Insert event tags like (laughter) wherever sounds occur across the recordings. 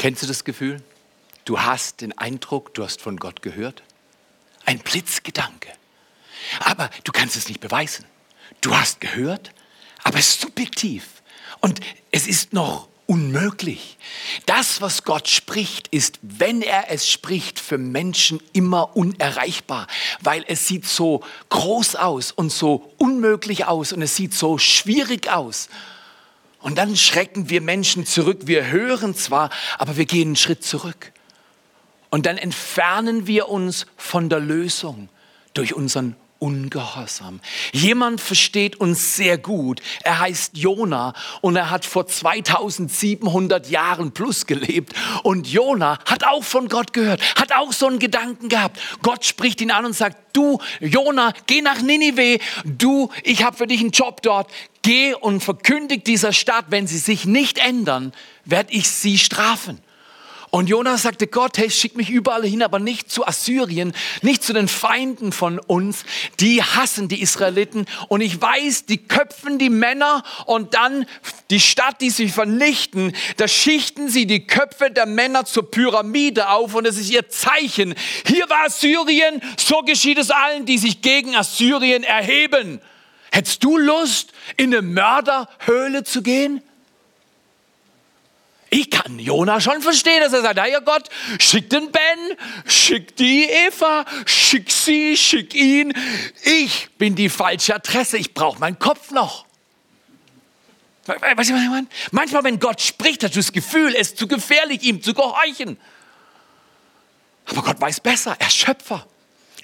Kennst du das Gefühl? Du hast den Eindruck, du hast von Gott gehört. Ein Blitzgedanke. Aber du kannst es nicht beweisen. Du hast gehört, aber es ist subjektiv. Und es ist noch unmöglich. Das, was Gott spricht, ist, wenn er es spricht, für Menschen immer unerreichbar, weil es sieht so groß aus und so unmöglich aus und es sieht so schwierig aus. Und dann schrecken wir Menschen zurück. Wir hören zwar, aber wir gehen einen Schritt zurück. Und dann entfernen wir uns von der Lösung durch unseren Ungehorsam. Jemand versteht uns sehr gut. Er heißt Jona und er hat vor 2700 Jahren plus gelebt. Und Jona hat auch von Gott gehört, hat auch so einen Gedanken gehabt. Gott spricht ihn an und sagt, du Jona, geh nach Ninive. Du, ich habe für dich einen Job dort. Geh und verkündig dieser Stadt, wenn sie sich nicht ändern, werde ich sie strafen. Und Jonas sagte, Gott, hey, schick mich überall hin, aber nicht zu Assyrien, nicht zu den Feinden von uns. Die hassen die Israeliten. Und ich weiß, die köpfen die Männer und dann die Stadt, die sie vernichten, da schichten sie die Köpfe der Männer zur Pyramide auf und es ist ihr Zeichen. Hier war Assyrien, so geschieht es allen, die sich gegen Assyrien erheben. Hättest du Lust, in eine Mörderhöhle zu gehen? Ich kann Jona schon verstehen, dass er sagt, naja Gott, schick den Ben, schick die Eva, schick sie, schick ihn. Ich bin die falsche Adresse, ich brauche meinen Kopf noch. Was ich meine? Manchmal, wenn Gott spricht, hast du das Gefühl, es ist zu gefährlich, ihm zu gehorchen. Aber Gott weiß besser, er ist Schöpfer.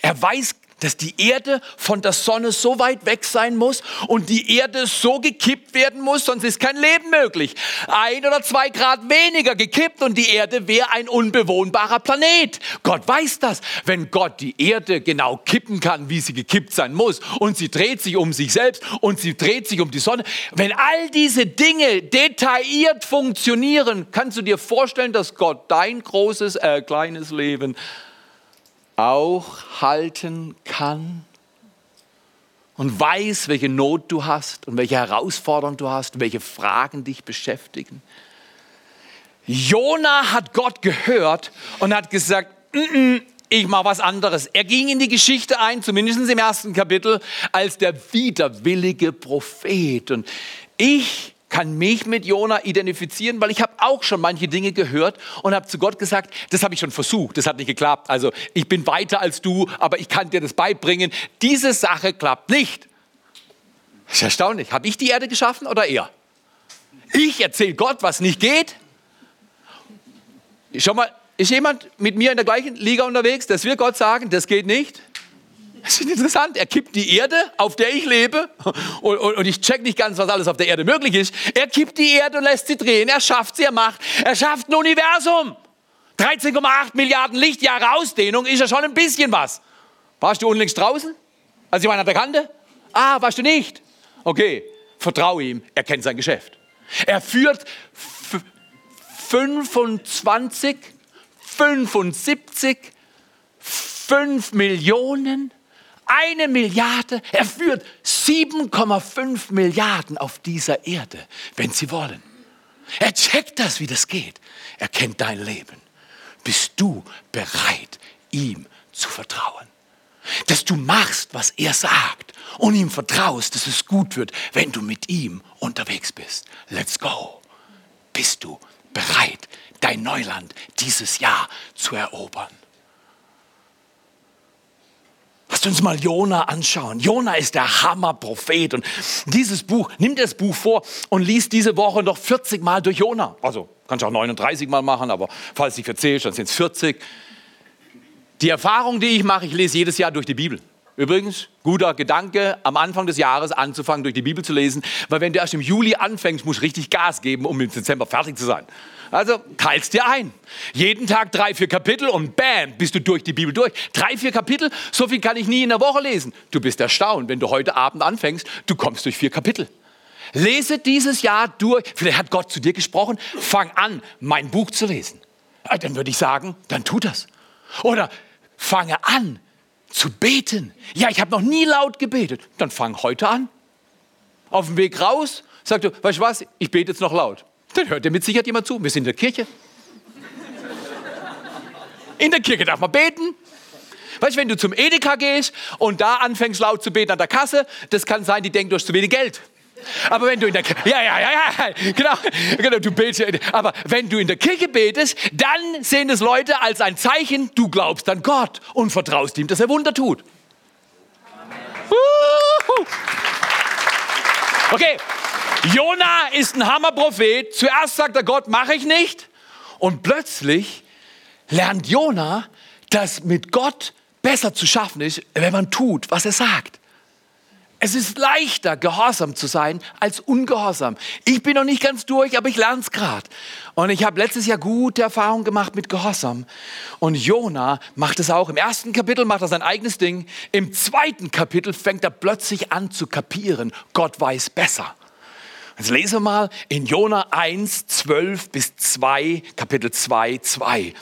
Er weiß dass die Erde von der Sonne so weit weg sein muss und die Erde so gekippt werden muss, sonst ist kein Leben möglich. Ein oder zwei Grad weniger gekippt und die Erde wäre ein unbewohnbarer Planet. Gott weiß das. Wenn Gott die Erde genau kippen kann, wie sie gekippt sein muss und sie dreht sich um sich selbst und sie dreht sich um die Sonne, wenn all diese Dinge detailliert funktionieren, kannst du dir vorstellen, dass Gott dein großes, äh, kleines Leben auch halten kann und weiß, welche Not du hast und welche Herausforderungen du hast, welche Fragen dich beschäftigen. Jona hat Gott gehört und hat gesagt, mm -mm, ich mache was anderes. Er ging in die Geschichte ein, zumindest im ersten Kapitel, als der widerwillige Prophet. Und ich kann mich mit Jona identifizieren, weil ich habe auch schon manche Dinge gehört und habe zu Gott gesagt, das habe ich schon versucht, das hat nicht geklappt. Also ich bin weiter als du, aber ich kann dir das beibringen. Diese Sache klappt nicht. Das ist erstaunlich. Habe ich die Erde geschaffen oder er? Ich erzähle Gott, was nicht geht. Schau mal, ist jemand mit mir in der gleichen Liga unterwegs, dass wir Gott sagen, das geht nicht? Das ist interessant. Er kippt die Erde, auf der ich lebe, und, und, und, ich check nicht ganz, was alles auf der Erde möglich ist. Er kippt die Erde und lässt sie drehen. Er schafft sie, er macht. Er schafft ein Universum. 13,8 Milliarden Lichtjahre Ausdehnung ist ja schon ein bisschen was. Warst du unlängst draußen? Als jemand an der Kante? Ah, warst du nicht? Okay, vertraue ihm, er kennt sein Geschäft. Er führt 25, 75, 5 Millionen eine Milliarde, er führt 7,5 Milliarden auf dieser Erde, wenn Sie wollen. Er checkt das, wie das geht. Er kennt dein Leben. Bist du bereit, ihm zu vertrauen? Dass du machst, was er sagt und ihm vertraust, dass es gut wird, wenn du mit ihm unterwegs bist. Let's go. Bist du bereit, dein Neuland dieses Jahr zu erobern? Lasst uns mal Jona anschauen. Jona ist der Hammerprophet und dieses Buch, nimm das Buch vor und lies diese Woche noch 40 Mal durch Jona. Also kannst du auch 39 Mal machen, aber falls du dich verzählst, dann sind es 40. Die Erfahrung, die ich mache, ich lese jedes Jahr durch die Bibel. Übrigens, guter Gedanke, am Anfang des Jahres anzufangen, durch die Bibel zu lesen, weil wenn du erst im Juli anfängst, musst du richtig Gas geben, um im Dezember fertig zu sein. Also teilst dir ein. Jeden Tag drei, vier Kapitel und bam, bist du durch die Bibel durch. Drei, vier Kapitel, so viel kann ich nie in der Woche lesen. Du bist erstaunt, wenn du heute Abend anfängst, du kommst durch vier Kapitel. Lese dieses Jahr durch. Vielleicht hat Gott zu dir gesprochen. Fang an, mein Buch zu lesen. Dann würde ich sagen, dann tu das. Oder fange an, zu beten. Ja, ich habe noch nie laut gebetet. Dann fang heute an. Auf dem Weg raus, sagst du, weißt du was, ich bete jetzt noch laut. Dann hört dir mit Sicherheit jemand zu. Wir sind in der Kirche. In der Kirche darf man beten. Weißt du, wenn du zum Edeka gehst und da anfängst laut zu beten an der Kasse, das kann sein, die denken, du hast zu wenig Geld. Aber wenn du in der ja ja ja ja genau genau du betest aber wenn du in der Kirche betest, dann sehen es Leute als ein Zeichen, du glaubst an Gott und vertraust ihm, dass er Wunder tut. Okay, Jona ist ein Hammerprophet. Zuerst sagt er Gott, mache ich nicht. Und plötzlich lernt Jona, dass mit Gott besser zu schaffen ist, wenn man tut, was er sagt. Es ist leichter, gehorsam zu sein, als ungehorsam. Ich bin noch nicht ganz durch, aber ich lerne es gerade. Und ich habe letztes Jahr gute Erfahrungen gemacht mit Gehorsam. Und Jona macht es auch. Im ersten Kapitel macht er sein eigenes Ding. Im zweiten Kapitel fängt er plötzlich an zu kapieren, Gott weiß besser. Jetzt lesen wir mal in Jona 1, 12 bis 2, Kapitel 2, 2.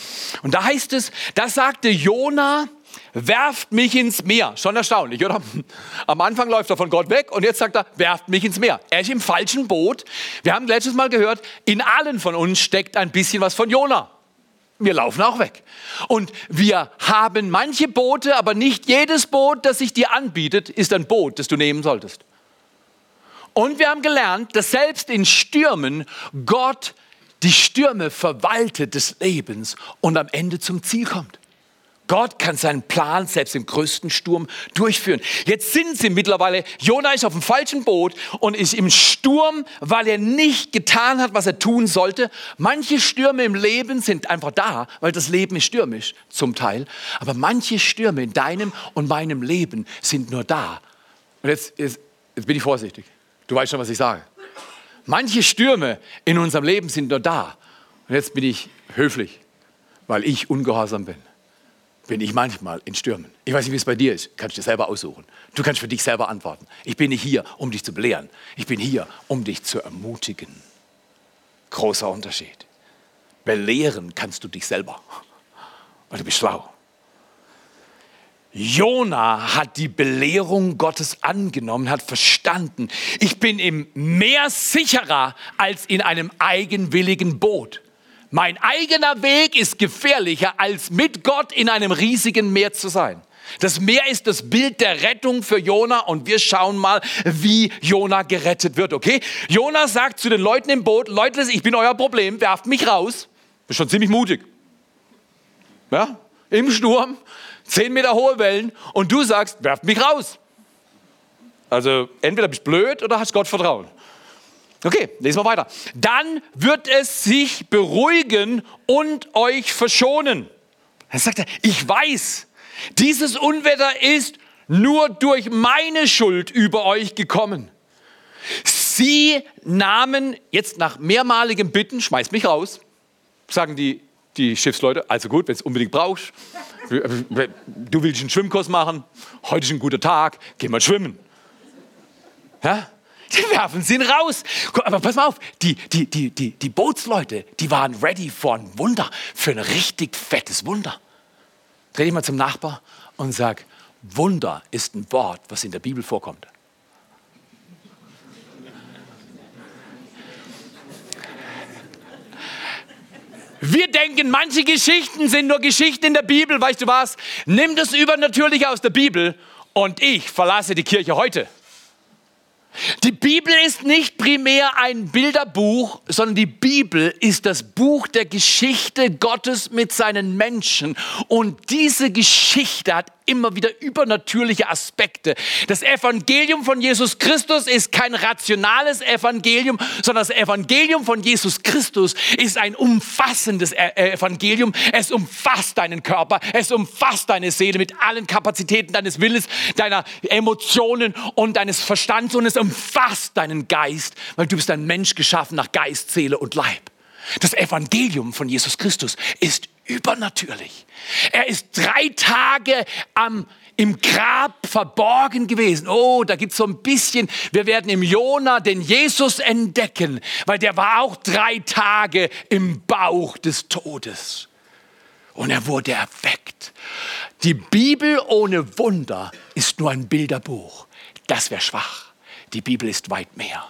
Und da heißt es, da sagte Jona, werft mich ins Meer. Schon erstaunlich, oder? Am Anfang läuft er von Gott weg und jetzt sagt er, werft mich ins Meer. Er ist im falschen Boot. Wir haben letztes Mal gehört, in allen von uns steckt ein bisschen was von Jona. Wir laufen auch weg. Und wir haben manche Boote, aber nicht jedes Boot, das sich dir anbietet, ist ein Boot, das du nehmen solltest. Und wir haben gelernt, dass selbst in Stürmen Gott die Stürme verwaltet des Lebens und am Ende zum Ziel kommt. Gott kann seinen Plan selbst im größten Sturm durchführen. Jetzt sind sie mittlerweile, Jona ist auf dem falschen Boot und ist im Sturm, weil er nicht getan hat, was er tun sollte. Manche Stürme im Leben sind einfach da, weil das Leben ist stürmisch zum Teil. Aber manche Stürme in deinem und meinem Leben sind nur da. Und jetzt, jetzt, jetzt bin ich vorsichtig. Du weißt schon, was ich sage. Manche Stürme in unserem Leben sind nur da. Und jetzt bin ich höflich, weil ich ungehorsam bin bin ich manchmal in Stürmen. Ich weiß nicht, wie es bei dir ist. Kannst du dir selber aussuchen. Du kannst für dich selber antworten. Ich bin nicht hier, um dich zu belehren. Ich bin hier, um dich zu ermutigen. Großer Unterschied. Belehren kannst du dich selber. Weil du bist schlau. Jona hat die Belehrung Gottes angenommen, hat verstanden, ich bin im Meer sicherer als in einem eigenwilligen Boot. Mein eigener Weg ist gefährlicher, als mit Gott in einem riesigen Meer zu sein. Das Meer ist das Bild der Rettung für Jona und wir schauen mal, wie Jona gerettet wird, okay? Jona sagt zu den Leuten im Boot, Leute, ich bin euer Problem, werft mich raus. Ist schon ziemlich mutig. Ja? Im Sturm, zehn Meter hohe Wellen und du sagst, werft mich raus. Also entweder bist du blöd oder hast Gott Vertrauen. Okay, lesen wir weiter. Dann wird es sich beruhigen und euch verschonen. Dann sagt er, ich weiß, dieses Unwetter ist nur durch meine Schuld über euch gekommen. Sie nahmen jetzt nach mehrmaligem Bitten, schmeiß mich raus, sagen die, die Schiffsleute, also gut, wenn es unbedingt brauchst, du willst einen Schwimmkurs machen, heute ist ein guter Tag, geh mal schwimmen. Ja? Die werfen sie ihn raus. Aber pass mal auf, die, die, die, die, die Bootsleute, die waren ready for ein Wunder, für ein richtig fettes Wunder. Dreh dich mal zum Nachbar und sag, Wunder ist ein Wort, was in der Bibel vorkommt. Wir denken, manche Geschichten sind nur Geschichten in der Bibel. Weißt du was? Nimm das Übernatürliche aus der Bibel und ich verlasse die Kirche heute. Die Bibel ist nicht primär ein Bilderbuch, sondern die Bibel ist das Buch der Geschichte Gottes mit seinen Menschen. Und diese Geschichte hat immer wieder übernatürliche Aspekte. Das Evangelium von Jesus Christus ist kein rationales Evangelium, sondern das Evangelium von Jesus Christus ist ein umfassendes e-, äh, Evangelium. Es umfasst deinen Körper, es umfasst deine Seele mit allen Kapazitäten deines Willens, deiner Emotionen und deines Verstands und es umfasst deinen Geist, weil du bist ein Mensch geschaffen nach Geist, Seele und Leib. Das Evangelium von Jesus Christus ist übernatürlich. Er ist drei Tage am im Grab verborgen gewesen. Oh, da gibt es so ein bisschen, wir werden im Jona den Jesus entdecken, weil der war auch drei Tage im Bauch des Todes. Und er wurde erweckt. Die Bibel ohne Wunder ist nur ein Bilderbuch. Das wäre schwach. Die Bibel ist weit mehr.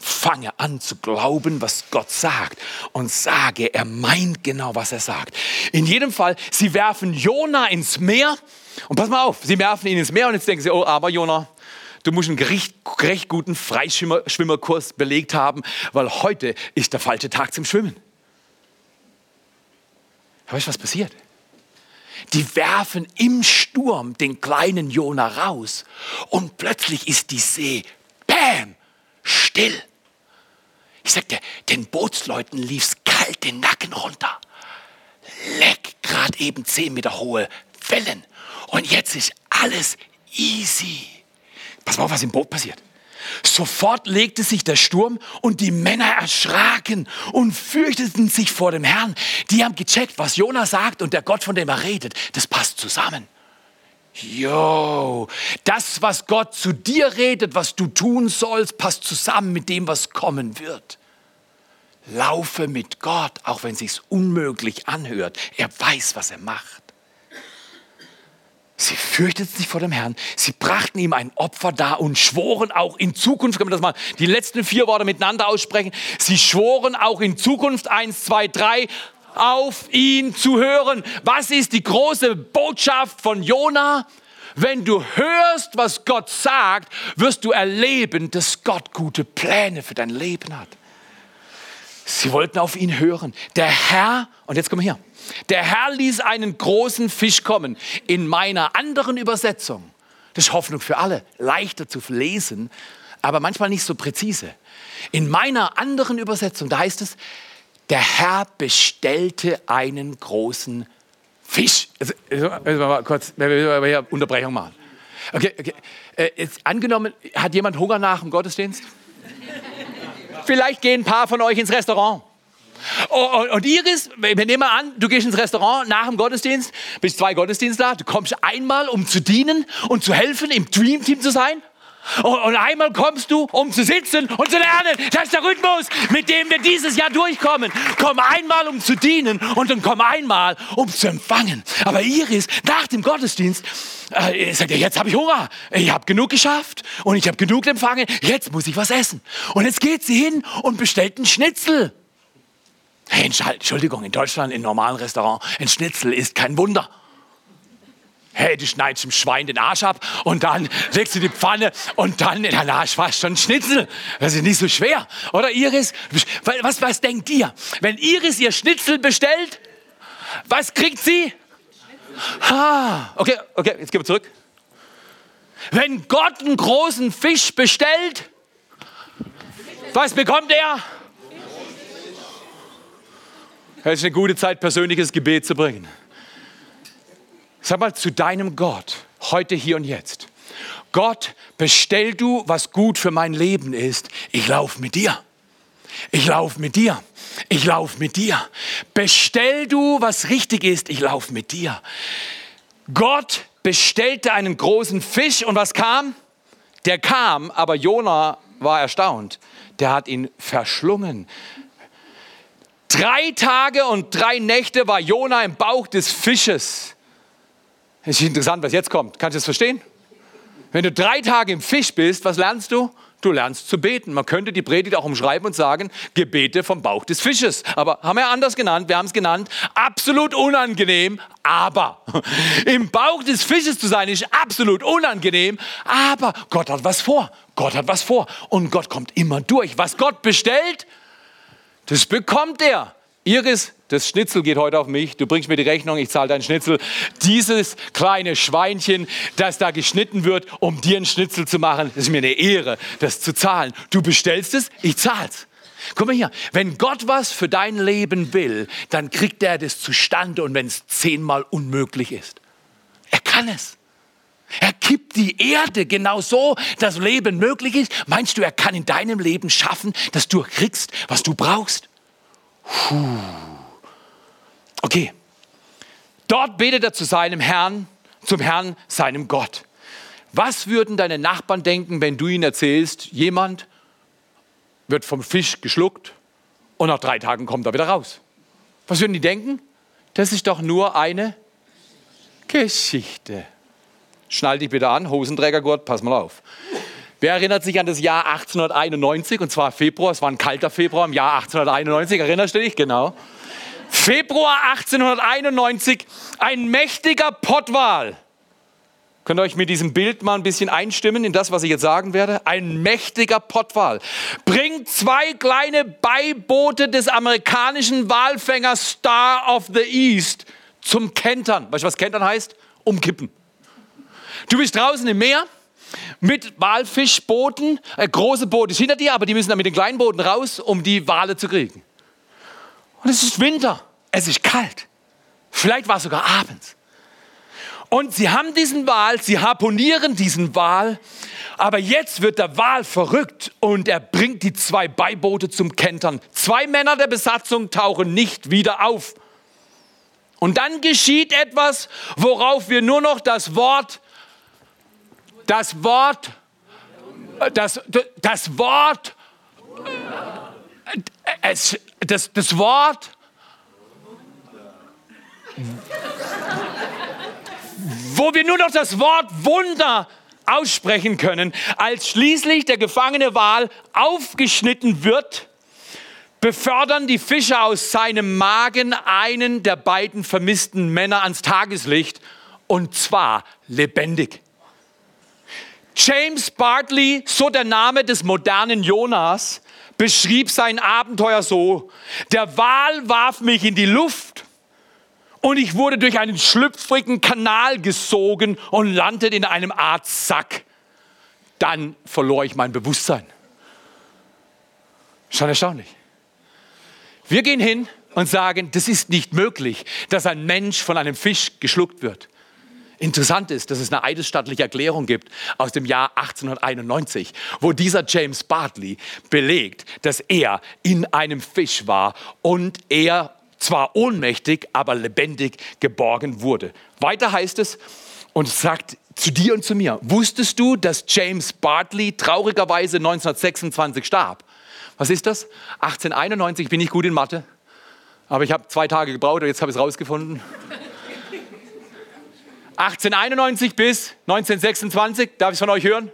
Fange an zu glauben, was Gott sagt und sage, er meint genau, was er sagt. In jedem Fall, sie werfen Jona ins Meer und pass mal auf, sie werfen ihn ins Meer und jetzt denken sie, oh, aber Jona, du musst einen gerecht, recht guten Freischwimmerkurs belegt haben, weil heute ist der falsche Tag zum Schwimmen. Aber weißt du, was passiert? Die werfen im Sturm den kleinen Jona raus und plötzlich ist die See, bam, still. Ich sagte, den Bootsleuten lief's kalt den Nacken runter. Leck, gerade eben zehn Meter hohe Wellen. Und jetzt ist alles easy. Pass mal auf, was im Boot passiert. Sofort legte sich der Sturm und die Männer erschraken und fürchteten sich vor dem Herrn. Die haben gecheckt, was Jona sagt und der Gott, von dem er redet, das passt zusammen. Jo, das, was Gott zu dir redet, was du tun sollst, passt zusammen mit dem, was kommen wird. Laufe mit Gott, auch wenn es sich unmöglich anhört. Er weiß, was er macht. Sie fürchteten sich vor dem Herrn. Sie brachten ihm ein Opfer dar und schworen auch in Zukunft, können wir das mal die letzten vier Worte miteinander aussprechen. Sie schworen auch in Zukunft, eins, zwei, drei, auf ihn zu hören. Was ist die große Botschaft von Jona? Wenn du hörst, was Gott sagt, wirst du erleben, dass Gott gute Pläne für dein Leben hat. Sie wollten auf ihn hören. Der Herr, und jetzt kommen wir hier, der Herr ließ einen großen Fisch kommen. In meiner anderen Übersetzung, das ist Hoffnung für alle, leichter zu lesen, aber manchmal nicht so präzise. In meiner anderen Übersetzung, da heißt es, der Herr bestellte einen großen Fisch. Also, also mal kurz, wir hier Unterbrechung machen. Okay, okay. Äh, jetzt angenommen, hat jemand Hunger nach dem Gottesdienst? Vielleicht gehen ein paar von euch ins Restaurant. Und Iris, wir nehmen mal an, du gehst ins Restaurant nach dem Gottesdienst, bist zwei Gottesdienste da, du kommst einmal, um zu dienen und zu helfen, im Dreamteam zu sein. Und einmal kommst du, um zu sitzen und zu lernen. Das ist der Rhythmus, mit dem wir dieses Jahr durchkommen. Komm einmal, um zu dienen und dann komm einmal, um zu empfangen. Aber Iris, nach dem Gottesdienst, äh, sagt er, jetzt habe ich Hunger. Ich habe genug geschafft und ich habe genug empfangen. Jetzt muss ich was essen. Und jetzt geht sie hin und bestellt einen Schnitzel. Hey, Entschuldigung, in Deutschland, im normalen Restaurant, ein Schnitzel ist kein Wunder. Hey, du schneidest dem Schwein den Arsch ab und dann legst du die Pfanne und dann in der Arsch war schon Schnitzel. Das ist nicht so schwer. Oder Iris? Was, was denkt ihr? Wenn Iris ihr Schnitzel bestellt, was kriegt sie? Ah, okay, okay, jetzt gehen wir zurück. Wenn Gott einen großen Fisch bestellt, was bekommt er? Es ist eine gute Zeit, persönliches Gebet zu bringen. Sag mal zu deinem Gott, heute, hier und jetzt. Gott, bestell du, was gut für mein Leben ist. Ich laufe mit dir. Ich laufe mit dir. Ich laufe mit dir. Bestell du, was richtig ist. Ich laufe mit dir. Gott bestellte einen großen Fisch und was kam? Der kam, aber Jona war erstaunt. Der hat ihn verschlungen. Drei Tage und drei Nächte war Jona im Bauch des Fisches. Es ist interessant, was jetzt kommt. Kannst du das verstehen? Wenn du drei Tage im Fisch bist, was lernst du? Du lernst zu beten. Man könnte die Predigt auch umschreiben und sagen, Gebete vom Bauch des Fisches. Aber haben wir anders genannt, wir haben es genannt, absolut unangenehm, aber. (laughs) Im Bauch des Fisches zu sein ist absolut unangenehm, aber Gott hat was vor. Gott hat was vor. Und Gott kommt immer durch. Was Gott bestellt, das bekommt er. Iris, das Schnitzel geht heute auf mich. Du bringst mir die Rechnung, ich zahle dein Schnitzel. Dieses kleine Schweinchen, das da geschnitten wird, um dir ein Schnitzel zu machen, das ist mir eine Ehre, das zu zahlen. Du bestellst es, ich zahl's. Guck mal hier, wenn Gott was für dein Leben will, dann kriegt er das zustande und wenn es zehnmal unmöglich ist. Er kann es. Er kippt die Erde genau so, dass Leben möglich ist. Meinst du, er kann in deinem Leben schaffen, dass du kriegst, was du brauchst? Puh. Okay. Dort betet er zu seinem Herrn, zum Herrn, seinem Gott. Was würden deine Nachbarn denken, wenn du ihnen erzählst, jemand wird vom Fisch geschluckt und nach drei Tagen kommt er wieder raus? Was würden die denken? Das ist doch nur eine Geschichte. Schnall dich bitte an, Hosenträgergurt, pass mal auf. Wer erinnert sich an das Jahr 1891? Und zwar Februar, es war ein kalter Februar im Jahr 1891, erinnerst du dich? Genau. Februar 1891, ein mächtiger Pottwal. Könnt ihr euch mit diesem Bild mal ein bisschen einstimmen in das, was ich jetzt sagen werde? Ein mächtiger Pottwal bringt zwei kleine Beiboote des amerikanischen Walfängers Star of the East zum Kentern. Weißt du, was Kentern heißt? Umkippen. Du bist draußen im Meer mit Walfischbooten, äh, große Boote hinter dir, aber die müssen dann mit den kleinen Booten raus, um die Wale zu kriegen. Und es ist Winter, es ist kalt. Vielleicht war es sogar abends. Und sie haben diesen Wal, sie harponieren diesen Wal, aber jetzt wird der Wal verrückt und er bringt die zwei Beiboote zum Kentern. Zwei Männer der Besatzung tauchen nicht wieder auf. Und dann geschieht etwas, worauf wir nur noch das Wort das Wort, das, das Wort, es, das, das Wort, wo wir nur noch das Wort Wunder aussprechen können, als schließlich der gefangene Wal aufgeschnitten wird, befördern die Fischer aus seinem Magen einen der beiden vermissten Männer ans Tageslicht und zwar lebendig. James Bartley, so der Name des modernen Jonas, beschrieb sein Abenteuer so, der Wal warf mich in die Luft und ich wurde durch einen schlüpfrigen Kanal gesogen und landete in einem Art Sack. Dann verlor ich mein Bewusstsein. Schon erstaunlich. Wir gehen hin und sagen, das ist nicht möglich, dass ein Mensch von einem Fisch geschluckt wird. Interessant ist, dass es eine eidesstattliche Erklärung gibt aus dem Jahr 1891, wo dieser James Bartley belegt, dass er in einem Fisch war und er zwar ohnmächtig, aber lebendig geborgen wurde. Weiter heißt es und sagt zu dir und zu mir, wusstest du, dass James Bartley traurigerweise 1926 starb? Was ist das? 1891, ich bin nicht gut in Mathe, aber ich habe zwei Tage gebraucht und jetzt habe ich es rausgefunden. 1891 bis 1926, darf ich es von euch hören?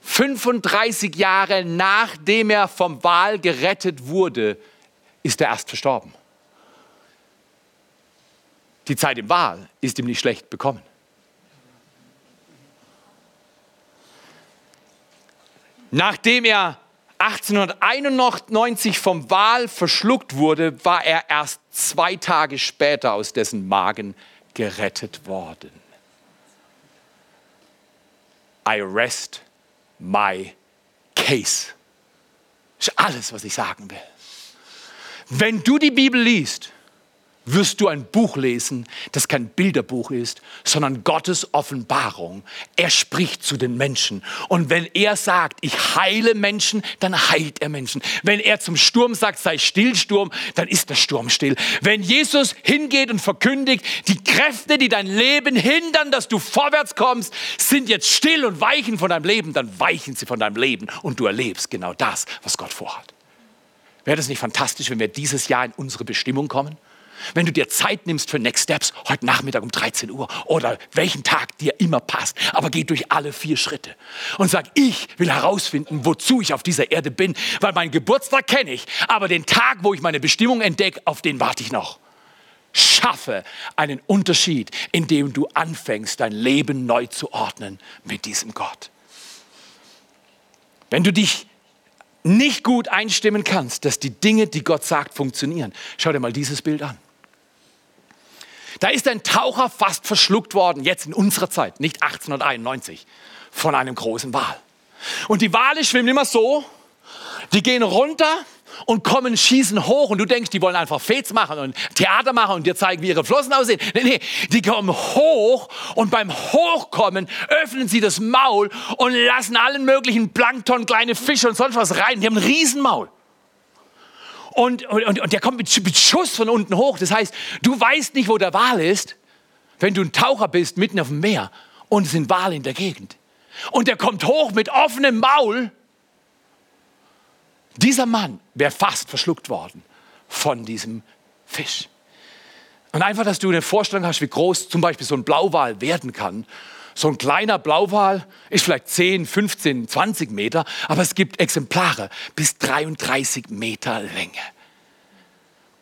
35 Jahre nachdem er vom Wal gerettet wurde, ist er erst verstorben. Die Zeit im Wal ist ihm nicht schlecht bekommen. Nachdem er 1891 vom Wal verschluckt wurde, war er erst zwei Tage später aus dessen Magen gerettet worden. I rest my case. Das ist alles, was ich sagen will. Wenn du die Bibel liest, wirst du ein Buch lesen, das kein Bilderbuch ist, sondern Gottes Offenbarung. Er spricht zu den Menschen. Und wenn er sagt, ich heile Menschen, dann heilt er Menschen. Wenn er zum Sturm sagt, sei still, Sturm, dann ist der Sturm still. Wenn Jesus hingeht und verkündigt, die Kräfte, die dein Leben hindern, dass du vorwärts kommst, sind jetzt still und weichen von deinem Leben, dann weichen sie von deinem Leben und du erlebst genau das, was Gott vorhat. Wäre das nicht fantastisch, wenn wir dieses Jahr in unsere Bestimmung kommen? Wenn du dir Zeit nimmst für Next Steps, heute Nachmittag um 13 Uhr oder welchen Tag dir immer passt, aber geh durch alle vier Schritte und sag, ich will herausfinden, wozu ich auf dieser Erde bin, weil meinen Geburtstag kenne ich, aber den Tag, wo ich meine Bestimmung entdecke, auf den warte ich noch. Schaffe einen Unterschied, indem du anfängst, dein Leben neu zu ordnen mit diesem Gott. Wenn du dich nicht gut einstimmen kannst, dass die Dinge, die Gott sagt, funktionieren, schau dir mal dieses Bild an. Da ist ein Taucher fast verschluckt worden, jetzt in unserer Zeit, nicht 1891, von einem großen Wal. Und die Wale schwimmen immer so, die gehen runter und kommen, schießen hoch und du denkst, die wollen einfach Fets machen und Theater machen und dir zeigen, wie ihre Flossen aussehen. Nee, nee, die kommen hoch und beim Hochkommen öffnen sie das Maul und lassen allen möglichen Plankton, kleine Fische und sonst was rein. Die haben ein Riesenmaul. Und, und, und der kommt mit, mit Schuss von unten hoch. Das heißt, du weißt nicht, wo der Wal ist, wenn du ein Taucher bist mitten auf dem Meer und es sind Wale in der Gegend. Und der kommt hoch mit offenem Maul. Dieser Mann wäre fast verschluckt worden von diesem Fisch. Und einfach, dass du eine Vorstellung hast, wie groß zum Beispiel so ein Blauwal werden kann, So ein kleiner Blauwal ist vielleicht 10, 15, 20 Meter, aber es gibt Exemplare bis 33 Meter Länge.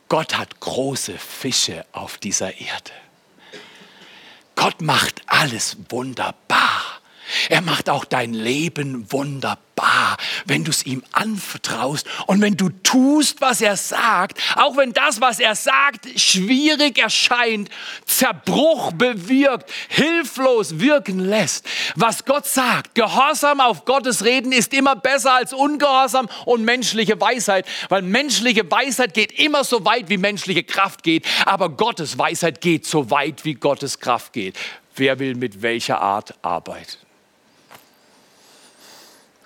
Gott hat große Fische auf dieser Erde. Gott macht alles wunderbar. Er macht auch dein Leben wunderbar wenn du es ihm anvertraust und wenn du tust, was er sagt, auch wenn das, was er sagt, schwierig erscheint, Zerbruch bewirkt, hilflos wirken lässt. Was Gott sagt, Gehorsam auf Gottes Reden ist immer besser als Ungehorsam und menschliche Weisheit, weil menschliche Weisheit geht immer so weit, wie menschliche Kraft geht, aber Gottes Weisheit geht so weit, wie Gottes Kraft geht. Wer will mit welcher Art arbeiten?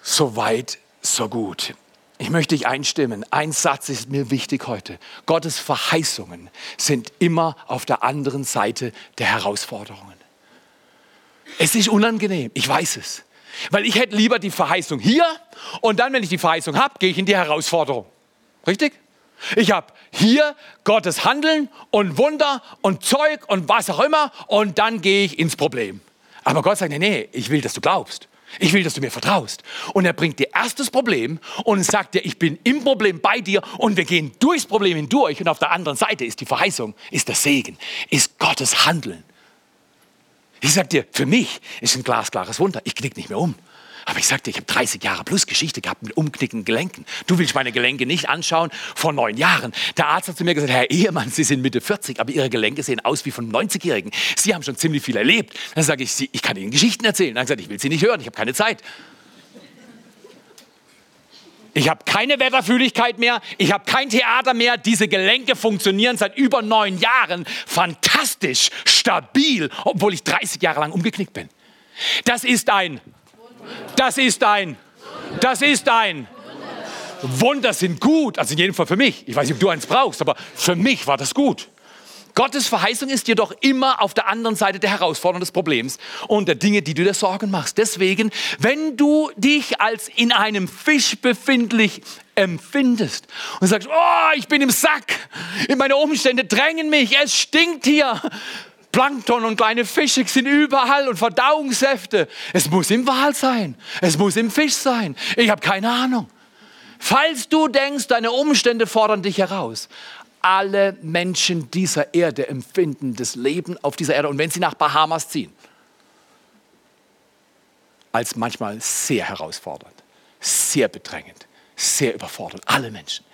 So weit, so gut. Ich möchte dich einstimmen. Ein Satz ist mir wichtig heute. Gottes Verheißungen sind immer auf der anderen Seite der Herausforderungen. Es ist unangenehm, ich weiß es. Weil ich hätte lieber die Verheißung hier und dann, wenn ich die Verheißung habe, gehe ich in die Herausforderung. Richtig? Ich habe hier Gottes Handeln und Wunder und Zeug und was auch immer und dann gehe ich ins Problem. Aber Gott sagt, nee, nee, ich will, dass du glaubst. Ich will, dass du mir vertraust. Und er bringt dir erst das Problem und sagt dir, ich bin im Problem bei dir und wir gehen durchs Problem hindurch. Und auf der anderen Seite ist die Verheißung, ist der Segen, ist Gottes Handeln. Ich sag dir, für mich ist ein glasklares Wunder. Ich knick nicht mehr um. Aber ich sagte, ich habe 30 Jahre plus Geschichte gehabt mit umknickenden Gelenken. Du willst meine Gelenke nicht anschauen vor neun Jahren. Der Arzt hat zu mir gesagt, Herr Ehemann, Sie sind Mitte 40, aber Ihre Gelenke sehen aus wie von 90-Jährigen. Sie haben schon ziemlich viel erlebt. Dann sage ich, ich kann Ihnen Geschichten erzählen. Dann hat er gesagt, ich will Sie nicht hören, ich habe keine Zeit. Ich habe keine Wetterfühligkeit mehr, ich habe kein Theater mehr. Diese Gelenke funktionieren seit über neun Jahren fantastisch, stabil, obwohl ich 30 Jahre lang umgeknickt bin. Das ist ein das ist ein, das ist ein. Wunder sind gut, also in jedem Fall für mich. Ich weiß nicht, ob du eins brauchst, aber für mich war das gut. Gottes Verheißung ist jedoch immer auf der anderen Seite der Herausforderung des Problems und der Dinge, die du dir Sorgen machst. Deswegen, wenn du dich als in einem Fisch befindlich empfindest und sagst, oh, ich bin im Sack, meine Umstände drängen mich, es stinkt hier, Plankton und kleine Fische sind überall und Verdauungssäfte. Es muss im Wal sein. Es muss im Fisch sein. Ich habe keine Ahnung. Falls du denkst, deine Umstände fordern dich heraus, alle Menschen dieser Erde empfinden das Leben auf dieser Erde und wenn sie nach Bahamas ziehen, als manchmal sehr herausfordernd, sehr bedrängend, sehr überfordernd. Alle Menschen.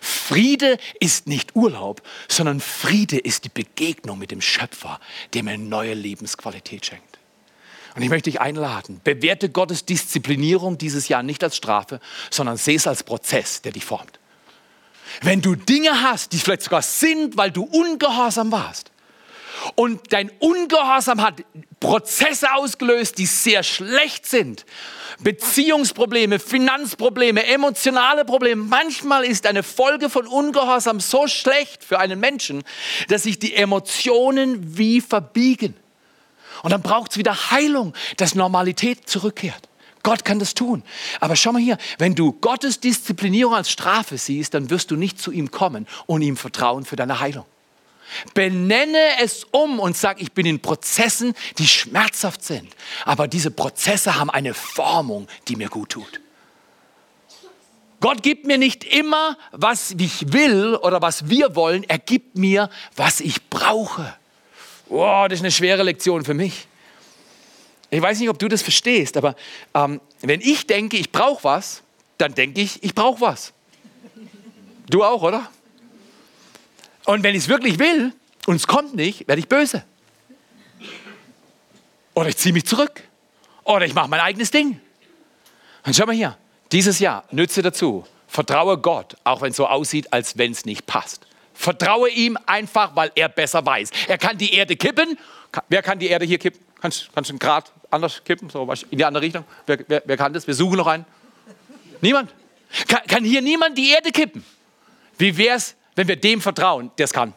Friede ist nicht Urlaub, sondern Friede ist die Begegnung mit dem Schöpfer, der mir neue Lebensqualität schenkt. Und ich möchte dich einladen, bewerte Gottes Disziplinierung dieses Jahr nicht als Strafe, sondern sehe es als Prozess, der dich formt. Wenn du Dinge hast, die vielleicht sogar sind, weil du ungehorsam warst, und dein Ungehorsam hat Prozesse ausgelöst, die sehr schlecht sind. Beziehungsprobleme, Finanzprobleme, emotionale Probleme. Manchmal ist eine Folge von Ungehorsam so schlecht für einen Menschen, dass sich die Emotionen wie verbiegen. Und dann braucht es wieder Heilung, dass Normalität zurückkehrt. Gott kann das tun. Aber schau mal hier, wenn du Gottes Disziplinierung als Strafe siehst, dann wirst du nicht zu ihm kommen und ihm vertrauen für deine Heilung. Benenne es um und sag, ich bin in Prozessen, die schmerzhaft sind. Aber diese Prozesse haben eine Formung, die mir gut tut. Gott gibt mir nicht immer, was ich will oder was wir wollen. Er gibt mir, was ich brauche. Oh, das ist eine schwere Lektion für mich. Ich weiß nicht, ob du das verstehst, aber ähm, wenn ich denke, ich brauche was, dann denke ich, ich brauche was. Du auch, oder? Und wenn ich es wirklich will und es kommt nicht, werde ich böse. Oder ich ziehe mich zurück. Oder ich mache mein eigenes Ding. Und schau mal hier, dieses Jahr nütze dazu. Vertraue Gott, auch wenn es so aussieht, als wenn es nicht passt. Vertraue ihm einfach, weil er besser weiß. Er kann die Erde kippen. Wer kann die Erde hier kippen? Kannst, kannst du einen Grad anders kippen, so in die andere Richtung? Wer, wer, wer kann das? Wir suchen noch einen. Niemand? Kann, kann hier niemand die Erde kippen? Wie wäre es, wenn wir dem vertrauen, der es kann.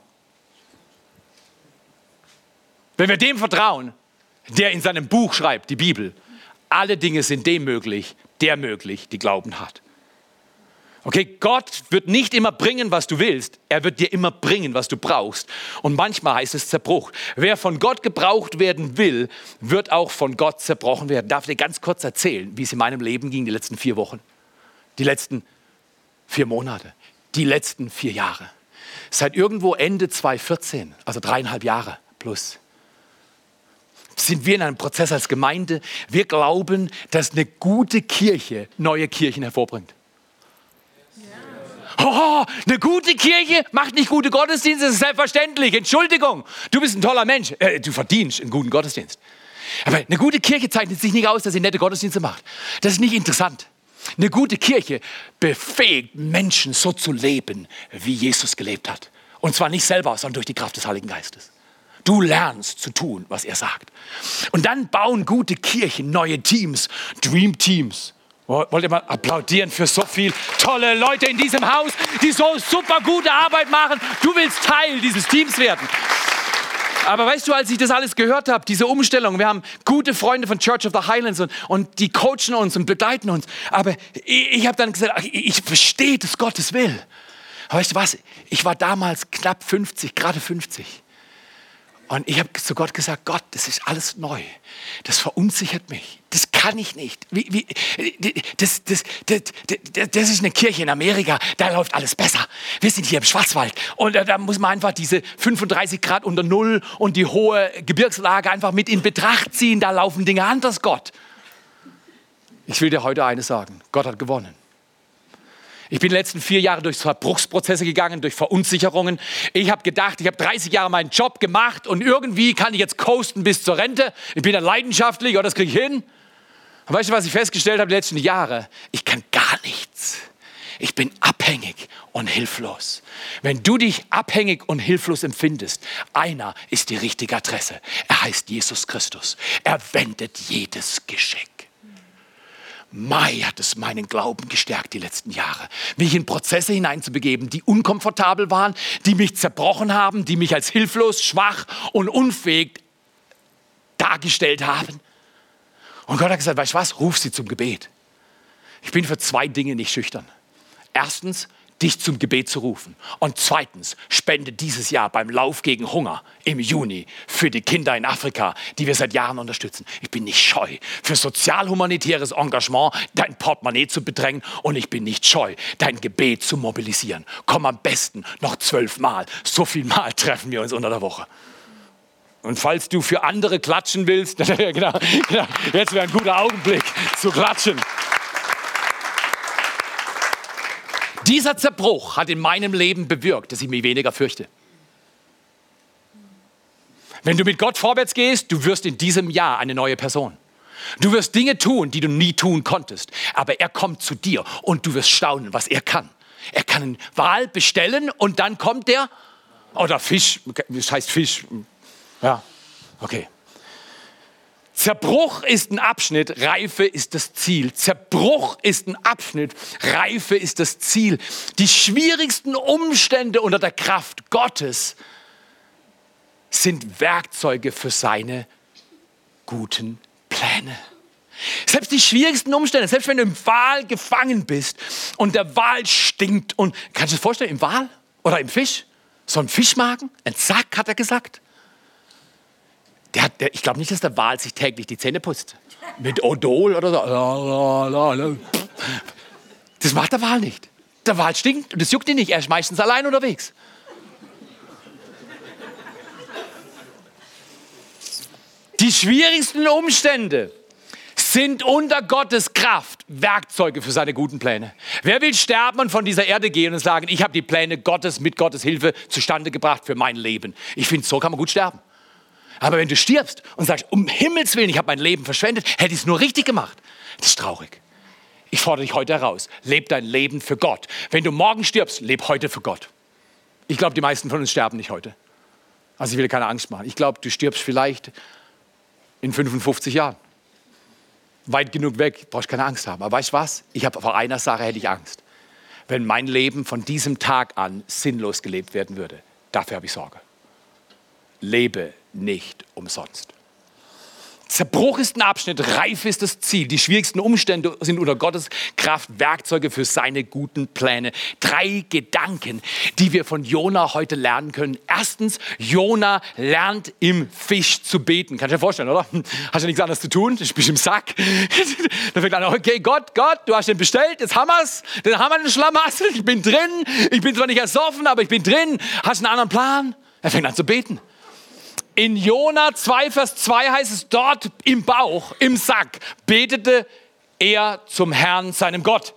Wenn wir dem vertrauen, der in seinem Buch schreibt, die Bibel, alle Dinge sind dem möglich, der möglich, die Glauben hat. Okay, Gott wird nicht immer bringen, was du willst. Er wird dir immer bringen, was du brauchst. Und manchmal heißt es Zerbruch. Wer von Gott gebraucht werden will, wird auch von Gott zerbrochen werden. Darf ich dir ganz kurz erzählen, wie es in meinem Leben ging die letzten vier Wochen, die letzten vier Monate, die letzten vier Jahre. Seit irgendwo Ende 2014, also dreieinhalb Jahre plus, sind wir in einem Prozess als Gemeinde. Wir glauben, dass eine gute Kirche neue Kirchen hervorbringt. Oh, eine gute Kirche macht nicht gute Gottesdienste, das ist selbstverständlich. Entschuldigung, du bist ein toller Mensch. Äh, du verdienst einen guten Gottesdienst. Aber eine gute Kirche zeichnet sich nicht aus, dass sie nette Gottesdienste macht. Das ist nicht interessant. Eine gute Kirche befähigt Menschen so zu leben, wie Jesus gelebt hat. Und zwar nicht selber, sondern durch die Kraft des Heiligen Geistes. Du lernst zu tun, was er sagt. Und dann bauen gute Kirchen neue Teams, Dream Teams. Wollt ihr mal applaudieren für so viele tolle Leute in diesem Haus, die so super gute Arbeit machen? Du willst Teil dieses Teams werden. Aber weißt du, als ich das alles gehört habe, diese Umstellung, wir haben gute Freunde von Church of the Highlands und, und die coachen uns und begleiten uns. Aber ich, ich habe dann gesagt, ach, ich verstehe, dass Gottes will. Weißt du was? Ich war damals knapp 50, gerade 50. Und ich habe zu Gott gesagt, Gott, das ist alles neu. Das verunsichert mich. Das kann ich nicht. Wie, wie, das, das, das, das, ist eine Kirche in Amerika, da läuft alles besser. Wir sind hier im Schwarzwald und da, da muss man einfach diese 35 Grad unter Null und die hohe Gebirgslage einfach mit in Betracht ziehen. Da laufen Dinge anders, Gott. Ich will dir heute eines sagen. Gott hat gewonnen. Ich bin die letzten vier Jahre durch Verbruchsprozesse gegangen, durch Verunsicherungen. Ich habe gedacht, ich habe 30 Jahre meinen Job gemacht und irgendwie kann ich jetzt coasten bis zur Rente. Ich bin ein leidenschaftlicher, das kriege ich hin. Und weißt du, was ich festgestellt habe die letzten Jahre? Ich kann gar nichts. Ich bin abhängig und hilflos. Wenn du dich abhängig und hilflos empfindest, einer ist die richtige Adresse. Er heißt Jesus Christus. Er wendet jedes Geschick. Mai hat es meinen Glauben gestärkt die letzten Jahre, mich in Prozesse hineinzubegeben, die unkomfortabel waren, die mich zerbrochen haben, die mich als hilflos, schwach und unfähig dargestellt haben. Und Gott hat gesagt, weißt du was, ruf sie zum Gebet. Ich bin für zwei Dinge nicht schüchtern. Erstens, dich zum Gebet zu rufen. Und zweitens, spende dieses Jahr beim Lauf gegen Hunger im Juni für die Kinder in Afrika, die wir seit Jahren unterstützen. Ich bin nicht scheu für sozial-humanitäres Engagement, dein Portemonnaie zu bedrängen und ich bin nicht scheu, dein Gebet zu mobilisieren. Komm am besten noch zwölfmal. So viel Mal treffen wir uns unter der Woche. Und falls du für andere klatschen willst, (laughs) genau, genau, jetzt wäre ein guter Augenblick zu klatschen. Dieser Zerbruch hat in meinem Leben bewirkt, dass ich mich weniger fürchte. Wenn du mit Gott vorwärts gehst, du wirst in diesem Jahr eine neue Person. Du wirst Dinge tun, die du nie tun konntest. Aber er kommt zu dir und du wirst staunen, was er kann. Er kann einen Wal bestellen und dann kommt der, oder Fisch, das heißt Fisch. Ja, okay. Zerbruch ist ein Abschnitt, Reife ist das Ziel. Zerbruch ist ein Abschnitt, Reife ist das Ziel. Die schwierigsten Umstände unter der Kraft Gottes sind Werkzeuge für seine guten Pläne. Selbst die schwierigsten Umstände, selbst wenn du im Wal gefangen bist und der Wal stinkt und kannst du dir vorstellen, im Wal oder im Fisch? So ein Fischmagen, ein Sack, hat er gesagt. Der hat, der, ich glaube nicht, dass der Wal sich täglich die Zähne putzt. Mit Odol oder so. Das macht der Wal nicht. Der Wal stinkt und das juckt ihn nicht. Er ist meistens allein unterwegs. Die schwierigsten Umstände sind unter Gottes Kraft Werkzeuge für seine guten Pläne. Wer will sterben und von dieser Erde gehen und sagen, ich habe die Pläne Gottes mit Gottes Hilfe zustande gebracht für mein Leben? Ich finde, so kann man gut sterben. Aber wenn du stirbst und sagst, um Himmels Willen, ich habe mein Leben verschwendet, hätte ich es nur richtig gemacht, das ist traurig. Ich fordere dich heute heraus, leb dein Leben für Gott. Wenn du morgen stirbst, leb heute für Gott. Ich glaube, die meisten von uns sterben nicht heute. Also ich will dir keine Angst machen. Ich glaube, du stirbst vielleicht in 55 Jahren. Weit genug weg, brauchst keine Angst haben. Aber weißt du was? Ich habe vor einer Sache hätte ich Angst. Wenn mein Leben von diesem Tag an sinnlos gelebt werden würde. Dafür habe ich Sorge. Lebe nicht umsonst. Zerbruch ist ein Abschnitt, Reif ist das Ziel. Die schwierigsten Umstände sind unter Gottes Kraft Werkzeuge für seine guten Pläne. Drei Gedanken, die wir von Jona heute lernen können. Erstens, Jona lernt im Fisch zu beten. Kannst du dir vorstellen, oder? Hast du nichts anderes zu tun? Ich bin im Sack. (laughs) da fängt an, okay, Gott, Gott, du hast den bestellt, jetzt haben wir's. Dann haben wir den Schlamassel, ich bin drin. Ich bin zwar nicht ersoffen, aber ich bin drin. Hast du einen anderen Plan? Er fängt an zu beten. In Jona 2, Vers 2 heißt es, dort im Bauch, im Sack, betete er zum Herrn, seinem Gott.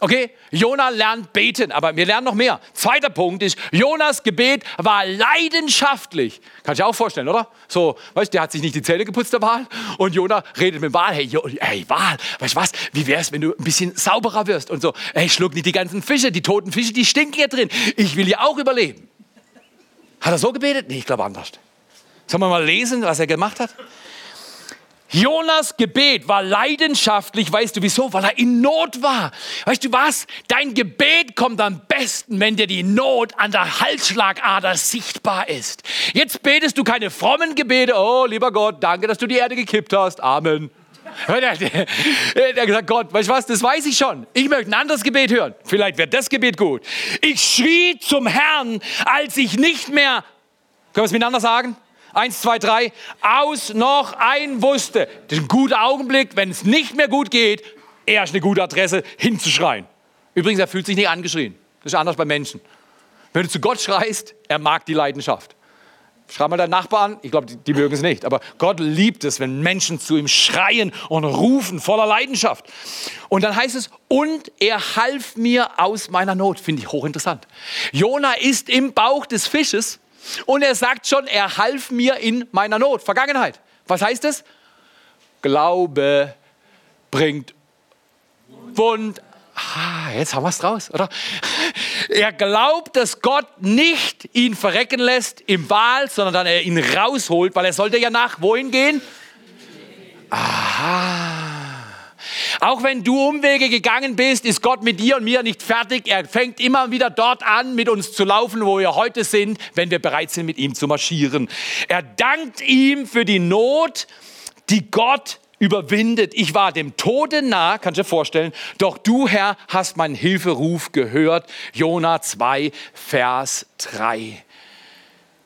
Okay, Jona lernt beten, aber wir lernen noch mehr. Zweiter Punkt ist, Jonas Gebet war leidenschaftlich. Kann ich auch vorstellen, oder? So, weißt du, der hat sich nicht die Zähne geputzt, der Wal. Und Jona redet mit dem Wal, hey, jo, hey Wal, weißt du was, wie wär's, wenn du ein bisschen sauberer wirst? Und so, hey, schluck nicht die ganzen Fische, die toten Fische, die stinken hier drin. Ich will ja auch überleben. Hat er so gebetet? Nee, ich glaube anders. Sollen wir mal lesen, was er gemacht hat? Jonas Gebet war leidenschaftlich, weißt du wieso? Weil er in Not war. Weißt du was? Dein Gebet kommt am besten, wenn dir die Not an der Halsschlagader sichtbar ist. Jetzt betest du keine frommen Gebete. Oh, lieber Gott, danke, dass du die Erde gekippt hast. Amen. Der, (laughs) hat gesagt, Gott, weißt du was, das weiß ich schon. Ich möchte ein anderes Gebet hören. Vielleicht wird das Gebet gut. Ich schrie zum Herrn, als ich nicht mehr, können wir es miteinander sagen? Eins, zwei, drei. Aus noch ein wusste. Das ist ein guter Augenblick, wenn es nicht mehr gut geht, er ist eine gute Adresse, hinzuschreien. Übrigens, er fühlt sich nicht angeschrien. Das ist anders bei Menschen. Wenn du zu Gott schreist, er mag die Leidenschaft. Schreib mal deinen Nachbarn, ich glaube, die, mögen es nicht, aber Gott liebt es, wenn Menschen zu ihm schreien und rufen voller Leidenschaft. Und dann heißt es, und er half mir aus meiner Not. Finde ich hochinteressant. Jona ist im Bauch des Fisches und er sagt schon, er half mir in meiner Not. Vergangenheit. Was heißt es? Glaube bringt Wund. Ah, jetzt haben wir es draus, oder? Er glaubt, dass Gott nicht ihn verrecken lässt im Wahl, sondern dann er ihn rausholt, weil er sollte ja nach wohin gehen? Aha. Auch wenn du Umwege gegangen bist, ist Gott mit dir und mir nicht fertig. Er fängt immer wieder dort an, mit uns zu laufen, wo wir heute sind, wenn wir bereit sind, mit ihm zu marschieren. Er dankt ihm für die Not, die Gott überwindet. Ich war dem Tode nah, kannst du dir vorstellen, doch du, Herr, hast meinen Hilferuf gehört. Jona 2, Vers 3.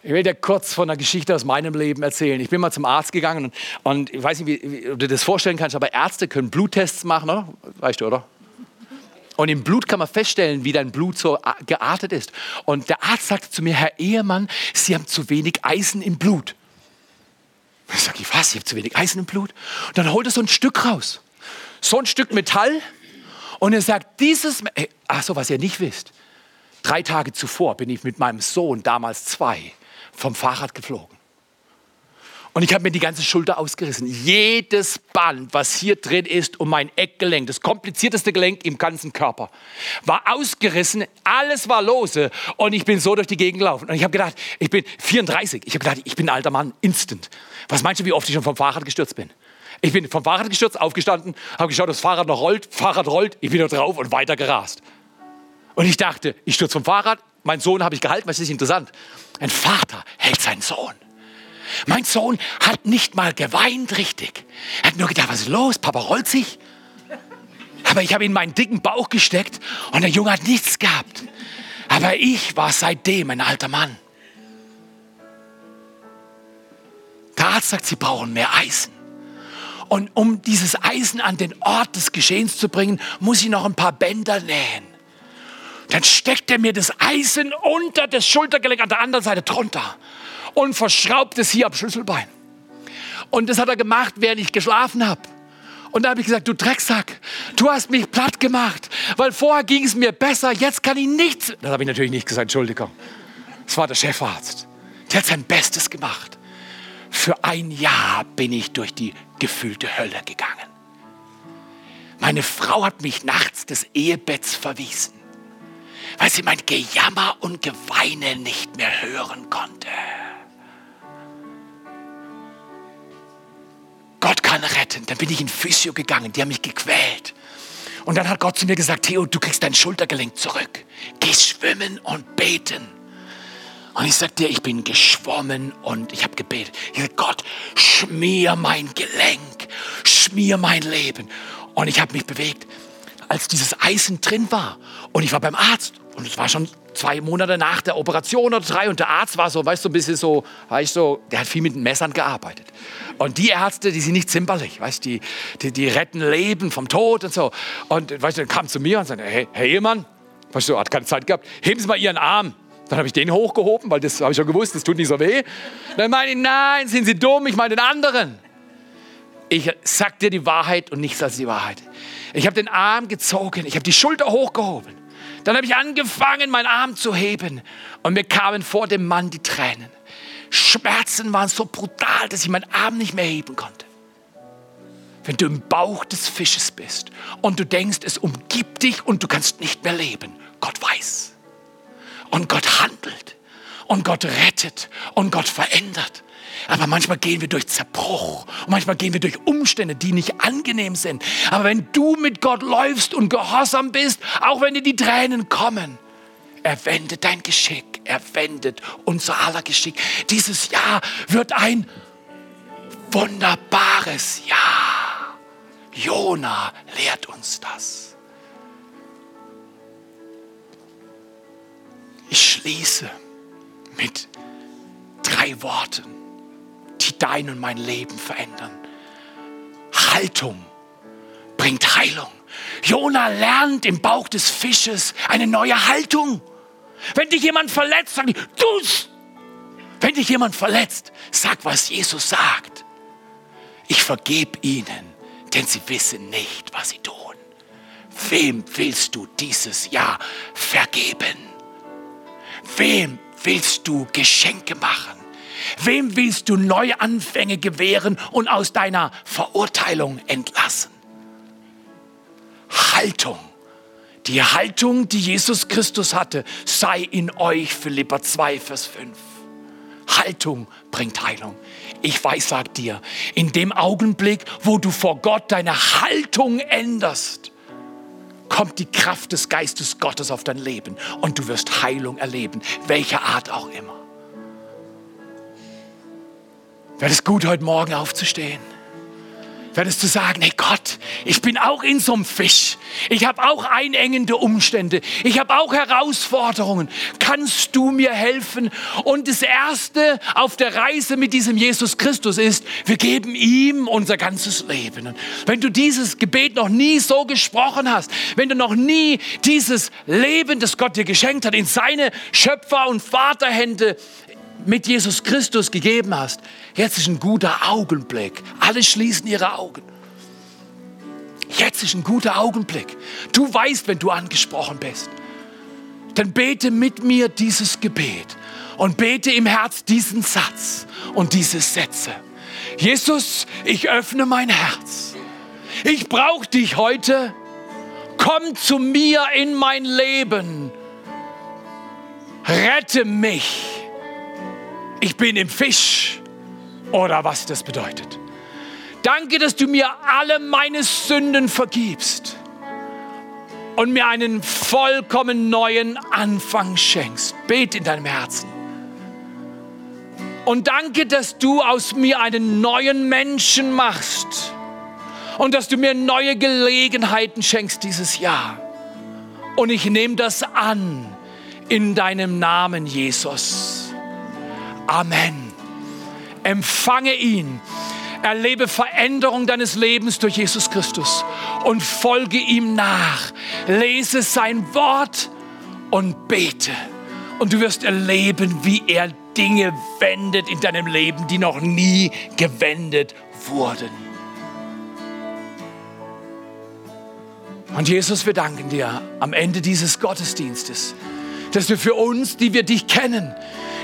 Ich will dir kurz von einer Geschichte aus meinem Leben erzählen. Ich bin mal zum Arzt gegangen und, und ich weiß nicht, wie, wie, ob du das vorstellen kannst, aber Ärzte können Bluttests machen, oder? Weißt du, oder? Und im Blut kann man feststellen, wie dein Blut so geartet ist. Und der Arzt sagte zu mir, Herr Ehemann, Sie haben zu wenig Eisen im Blut. Ich sage, was, ich habe zu wenig Eisen im Blut? Und dann holt er so ein Stück raus. So ein Stück Metall. Und er sagt, dieses, ach so, was ihr nicht wisst. Drei Tage zuvor bin ich mit meinem Sohn, damals zwei, vom Fahrrad geflogen. Und ich habe mir die ganze Schulter ausgerissen. Jedes Band, was hier drin ist, um mein Eckgelenk, das komplizierteste Gelenk im ganzen Körper, war ausgerissen. Alles war lose. Und ich bin so durch die Gegend gelaufen. Und ich habe gedacht, ich bin 34. Ich habe gedacht, ich bin ein alter Mann, instant. Was meinst du, wie oft ich schon vom Fahrrad gestürzt bin? Ich bin vom Fahrrad gestürzt, aufgestanden, habe geschaut, das Fahrrad noch rollt, Fahrrad rollt, ich bin da drauf und weiter gerast. Und ich dachte, ich stürze vom Fahrrad, mein Sohn habe ich gehalten, was ist interessant. Ein Vater hält seinen Sohn. Mein Sohn hat nicht mal geweint richtig. Er hat nur gedacht, was ist los? Papa rollt sich. Aber ich habe ihn in meinen dicken Bauch gesteckt und der Junge hat nichts gehabt. Aber ich war seitdem ein alter Mann. Der Arzt sagt, sie brauchen mehr Eisen. Und um dieses Eisen an den Ort des Geschehens zu bringen, muss ich noch ein paar Bänder nähen. Dann steckt er mir das Eisen unter das Schultergelenk an der anderen Seite drunter und verschraubt es hier am Schlüsselbein. Und das hat er gemacht, während ich geschlafen habe. Und da habe ich gesagt, du Drecksack, du hast mich platt gemacht, weil vorher ging es mir besser, jetzt kann ich nichts. Das habe ich natürlich nicht gesagt, Entschuldigung. Das war der Chefarzt. Der hat sein Bestes gemacht. Für ein Jahr bin ich durch die gefühlte Hölle gegangen. Meine Frau hat mich nachts des Ehebetts verwiesen, weil sie mein Gejammer und Geweine nicht mehr hören konnte. Gott kann retten. Dann bin ich in Physio gegangen, die haben mich gequält. Und dann hat Gott zu mir gesagt, Theo, du kriegst dein Schultergelenk zurück. Geh schwimmen und beten. Und ich sag dir, ich bin geschwommen und ich habe gebetet. Ich sag, Gott, schmier mein Gelenk, schmier mein Leben. Und ich habe mich bewegt, als dieses Eisen drin war. Und ich war beim Arzt und es war schon zwei Monate nach der Operation oder drei und der Arzt war so, weißt du, ein bisschen so, weißt du, der hat viel mit Messern gearbeitet. Und die Ärzte, die sind nicht zimperlich, weißt du, die, die, die, retten Leben vom Tod und so. Und weißt du, kam zu mir und sagte, hey, Herr Ehemann, weißt du, hat keine Zeit gehabt, heben Sie mal Ihren Arm. Dann habe ich den hochgehoben, weil das habe ich schon gewusst, das tut nicht so weh. Dann meine ich, nein, sind Sie dumm, ich meine den anderen. Ich sag dir die Wahrheit und nichts als die Wahrheit. Ich habe den Arm gezogen, ich habe die Schulter hochgehoben. Dann habe ich angefangen, meinen Arm zu heben und mir kamen vor dem Mann die Tränen. Schmerzen waren so brutal, dass ich meinen Arm nicht mehr heben konnte. Wenn du im Bauch des Fisches bist und du denkst, es umgibt dich und du kannst nicht mehr leben, Gott weiß. Und Gott handelt. Und Gott rettet. Und Gott verändert. Aber manchmal gehen wir durch Zerbruch. Und manchmal gehen wir durch Umstände, die nicht angenehm sind. Aber wenn du mit Gott läufst und gehorsam bist, auch wenn dir die Tränen kommen, er wendet dein Geschick. Er wendet unser aller Geschick. Dieses Jahr wird ein wunderbares Jahr. Jona lehrt uns das. Ich schließe mit drei Worten die dein und mein Leben verändern. Haltung bringt Heilung. Jona lernt im Bauch des Fisches eine neue Haltung. Wenn dich jemand verletzt, sag ich, tu's. Wenn dich jemand verletzt, sag, was Jesus sagt. Ich vergebe ihnen, denn sie wissen nicht, was sie tun. Wem willst du dieses Jahr vergeben? Wem willst du Geschenke machen? Wem willst du neue Anfänge gewähren und aus deiner Verurteilung entlassen? Haltung. Die Haltung, die Jesus Christus hatte, sei in euch, Philippa 2, Vers 5. Haltung bringt Heilung. Ich weiß, sag dir, in dem Augenblick, wo du vor Gott deine Haltung änderst, kommt die Kraft des Geistes Gottes auf dein Leben und du wirst Heilung erleben, welcher Art auch immer. Wäre es gut, heute Morgen aufzustehen? Wäre es zu sagen, hey Gott, ich bin auch in so einem Fisch. Ich habe auch einengende Umstände. Ich habe auch Herausforderungen. Kannst du mir helfen? Und das Erste auf der Reise mit diesem Jesus Christus ist, wir geben ihm unser ganzes Leben. Und wenn du dieses Gebet noch nie so gesprochen hast, wenn du noch nie dieses Leben, das Gott dir geschenkt hat, in seine Schöpfer- und Vaterhände mit Jesus Christus gegeben hast, jetzt ist ein guter Augenblick. Alle schließen ihre Augen. Jetzt ist ein guter Augenblick. Du weißt, wenn du angesprochen bist. Dann bete mit mir dieses Gebet und bete im Herz diesen Satz und diese Sätze. Jesus, ich öffne mein Herz. Ich brauche dich heute. Komm zu mir in mein Leben. Rette mich ich bin im Fisch oder was das bedeutet. Danke, dass du mir alle meine Sünden vergibst und mir einen vollkommen neuen Anfang schenkst. Bet in deinem Herzen. Und danke, dass du aus mir einen neuen Menschen machst und dass du mir neue Gelegenheiten schenkst dieses Jahr. Und ich nehme das an in deinem Namen, Jesus. Amen. Empfange ihn. Erlebe Veränderung deines Lebens durch Jesus Christus und folge ihm nach. Lese sein Wort und bete. Und du wirst erleben, wie er Dinge wendet in deinem Leben, die noch nie gewendet wurden. Und Jesus, wir danken dir am Ende dieses Gottesdienstes, dass du für uns, die wir dich kennen,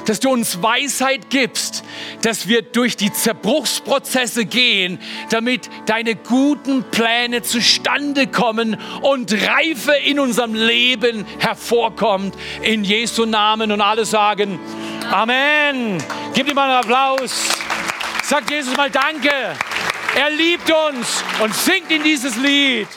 dass du uns Weisheit gibst, dass wir durch die Zerbruchsprozesse gehen, damit deine guten Pläne zustande kommen und Reife in unserem Leben hervorkommt. In Jesu Namen und alle sagen Amen. Gib ihm mal einen Applaus. Sag Jesus mal Danke. Er liebt uns und singt in dieses Lied.